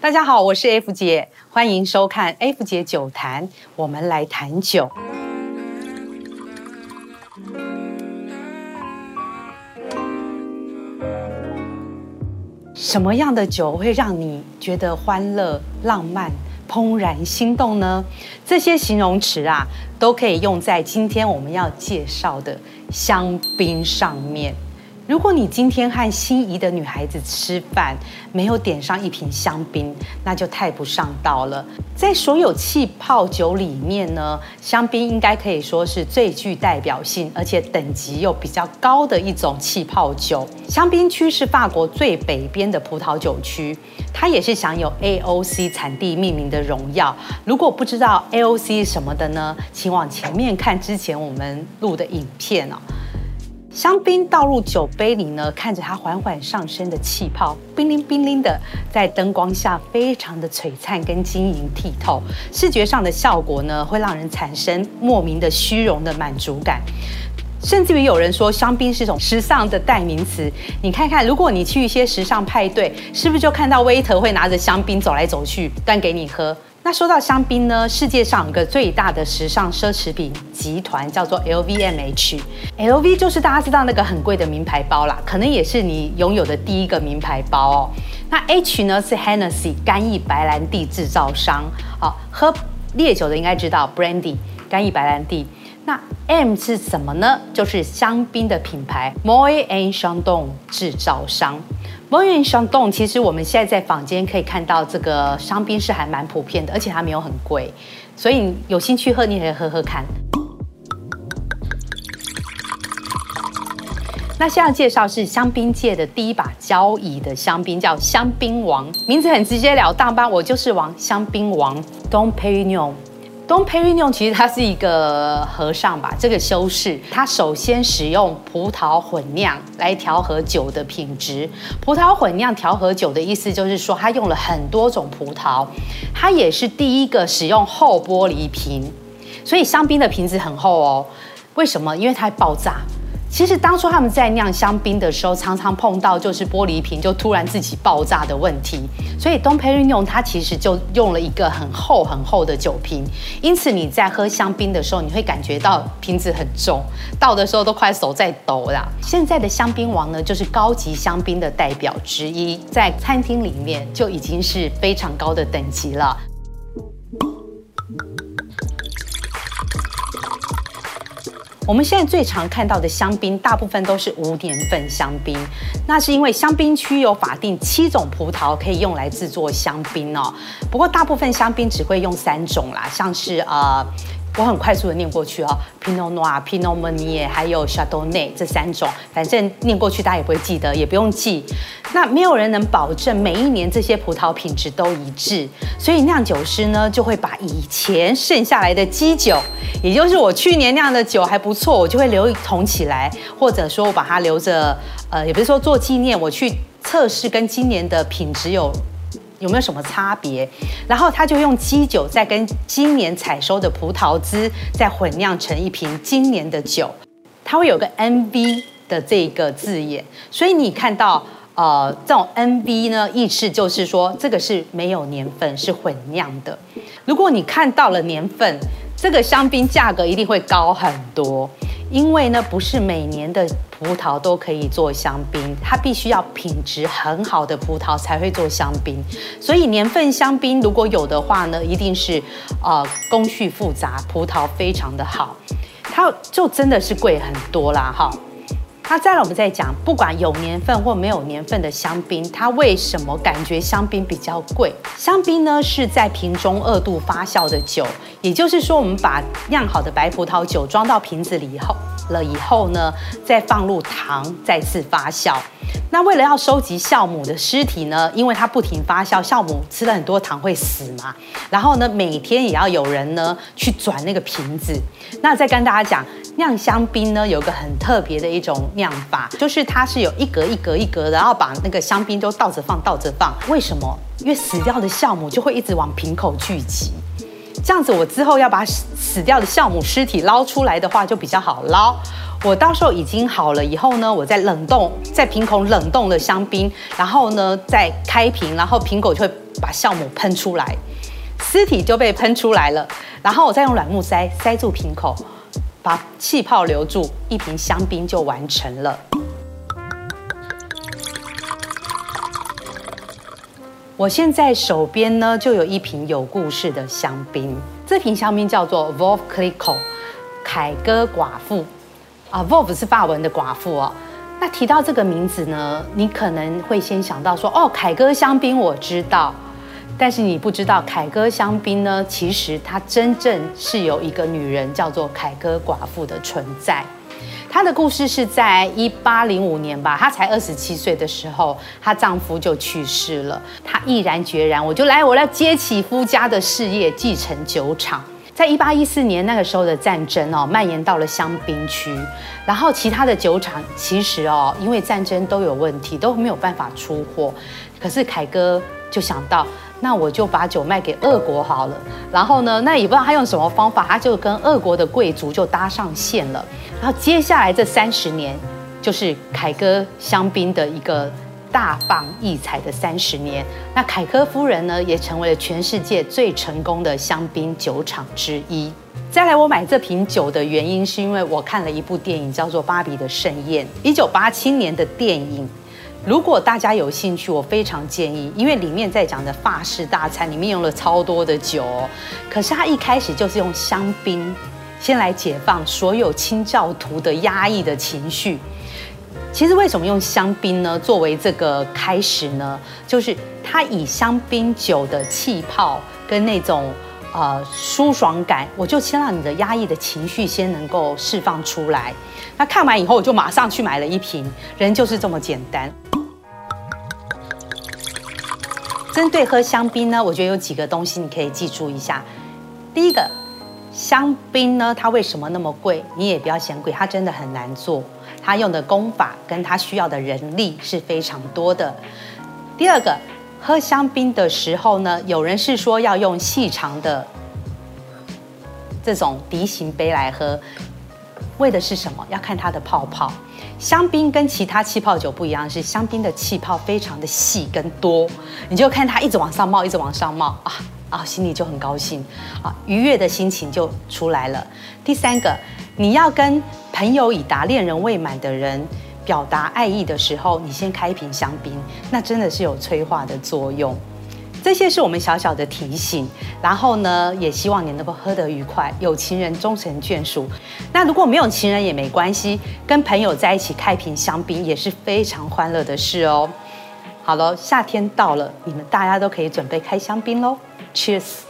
大家好，我是 F 姐，欢迎收看 F 姐酒谈，我们来谈酒。什么样的酒会让你觉得欢乐、浪漫、怦然心动呢？这些形容词啊，都可以用在今天我们要介绍的香槟上面。如果你今天和心仪的女孩子吃饭，没有点上一瓶香槟，那就太不上道了。在所有气泡酒里面呢，香槟应该可以说是最具代表性，而且等级又比较高的一种气泡酒。香槟区是法国最北边的葡萄酒区，它也是享有 AOC 产地命名的荣耀。如果不知道 AOC 什么的呢，请往前面看之前我们录的影片哦。香槟倒入酒杯里呢，看着它缓缓上升的气泡，冰灵冰灵的，在灯光下非常的璀璨跟晶莹剔透，视觉上的效果呢，会让人产生莫名的虚荣的满足感，甚至于有人说香槟是一种时尚的代名词。你看看，如果你去一些时尚派对，是不是就看到 waiter 会拿着香槟走来走去，端给你喝？那说到香槟呢，世界上有个最大的时尚奢侈品集团叫做 LVMH，LV 就是大家知道那个很贵的名牌包啦，可能也是你拥有的第一个名牌包哦。那 H 呢是 Hennessy 干邑白兰地制造商，好，喝烈酒的应该知道 Brandy 干邑白兰地。那 M 是什么呢？就是香槟的品牌 Moët & Chandon 制造商。Moët & Chandon 其实我们现在在坊间可以看到这个香槟是还蛮普遍的，而且它没有很贵，所以有兴趣喝你可以喝喝看。那现在介绍是香槟界的第一把交椅的香槟，叫香槟王，名字很直截了当吧，我就是王，香槟王 Dom Pérignon Dom Pérignon 其实它是一个和尚吧，这个修士他首先使用葡萄混酿来调和酒的品质。葡萄混酿调和酒的意思就是说，他用了很多种葡萄，他也是第一个使用厚玻璃瓶，所以香槟的瓶子很厚哦。为什么？因为它会爆炸。其实当初他们在酿香槟的时候，常常碰到就是玻璃瓶就突然自己爆炸的问题。所以 Dom Pérignon 它其实就用了一个很厚很厚的酒瓶，因此你在喝香槟的时候，你会感觉到瓶子很重，倒的时候都快手在抖了。现在的香槟王呢，就是高级香槟的代表之一，在餐厅里面就已经是非常高的等级了。我们现在最常看到的香槟，大部分都是无年份香槟，那是因为香槟区有法定七种葡萄可以用来制作香槟哦。不过大部分香槟只会用三种啦，像是呃。我很快速的念过去哦，Pinot Noir、Pinot Meunier，还有 Chardonnay 这三种，反正念过去大家也不会记得，也不用记。那没有人能保证每一年这些葡萄品质都一致，所以酿酒师呢就会把以前剩下来的基酒，也就是我去年酿的酒还不错，我就会留一桶起来，或者说我把它留着，呃，也不是说做纪念，我去测试跟今年的品质有。有没有什么差别？然后他就用基酒再跟今年采收的葡萄汁再混酿成一瓶今年的酒，它会有个 NV 的这个字眼，所以你看到呃这种 NV 呢，意思就是说这个是没有年份，是混酿的。如果你看到了年份，这个香槟价格一定会高很多。因为呢，不是每年的葡萄都可以做香槟，它必须要品质很好的葡萄才会做香槟。所以年份香槟如果有的话呢，一定是呃工序复杂，葡萄非常的好，它就真的是贵很多啦哈。那再来我们再讲，不管有年份或没有年份的香槟，它为什么感觉香槟比较贵？香槟呢是在瓶中二度发酵的酒。也就是说，我们把酿好的白葡萄酒装到瓶子里以后了以后呢，再放入糖，再次发酵。那为了要收集酵母的尸体呢，因为它不停发酵，酵母吃了很多糖会死嘛。然后呢，每天也要有人呢去转那个瓶子。那再跟大家讲，酿香槟呢有个很特别的一种酿法，就是它是有一格一格一格的，然后把那个香槟都倒着放，倒着放。为什么？因为死掉的酵母就会一直往瓶口聚集。这样子我之后要把死掉的酵母尸体捞出来的话就比较好捞。我到时候已经好了以后呢，我再冷冻，在瓶口冷冻的香槟，然后呢再开瓶，然后瓶口就会把酵母喷出来，尸体就被喷出来了，然后我再用软木塞塞住瓶口，把气泡留住，一瓶香槟就完成了。我现在手边呢就有一瓶有故事的香槟，这瓶香槟叫做 v o l f c l i c o 凯歌寡妇。啊 v o l f 是法文的寡妇哦。那提到这个名字呢，你可能会先想到说，哦，凯歌香槟我知道，但是你不知道凯歌香槟呢，其实它真正是有一个女人叫做凯歌寡妇的存在。她的故事是在一八零五年吧，她才二十七岁的时候，她丈夫就去世了，她毅然决然，我就来，我要接起夫家的事业，继承酒厂。在一八一四年那个时候的战争哦，蔓延到了香槟区，然后其他的酒厂其实哦，因为战争都有问题，都没有办法出货。可是凯歌就想到，那我就把酒卖给俄国好了。然后呢，那也不知道他用什么方法，他就跟俄国的贵族就搭上线了。然后接下来这三十年，就是凯歌香槟的一个。大放异彩的三十年，那凯科夫人呢，也成为了全世界最成功的香槟酒厂之一。再来，我买这瓶酒的原因，是因为我看了一部电影，叫做《芭比的盛宴》，一九八七年的电影。如果大家有兴趣，我非常建议，因为里面在讲的法式大餐，里面用了超多的酒，哦可是它一开始就是用香槟先来解放所有清教徒的压抑的情绪。其实为什么用香槟呢？作为这个开始呢，就是它以香槟酒的气泡跟那种呃舒爽感，我就先让你的压抑的情绪先能够释放出来。那看完以后，我就马上去买了一瓶。人就是这么简单。针对喝香槟呢，我觉得有几个东西你可以记住一下。第一个，香槟呢，它为什么那么贵？你也不要嫌贵，它真的很难做。他用的功法跟他需要的人力是非常多的。第二个，喝香槟的时候呢，有人是说要用细长的这种笛形杯来喝，为的是什么？要看它的泡泡。香槟跟其他气泡酒不一样，是香槟的气泡非常的细跟多，你就看它一直往上冒，一直往上冒啊啊，心里就很高兴啊，愉悦的心情就出来了。第三个。你要跟朋友已达恋人未满的人表达爱意的时候，你先开一瓶香槟，那真的是有催化的作用。这些是我们小小的提醒，然后呢，也希望你能够喝得愉快，有情人终成眷属。那如果没有情人也没关系，跟朋友在一起开瓶香槟也是非常欢乐的事哦。好了，夏天到了，你们大家都可以准备开香槟喽，Cheers！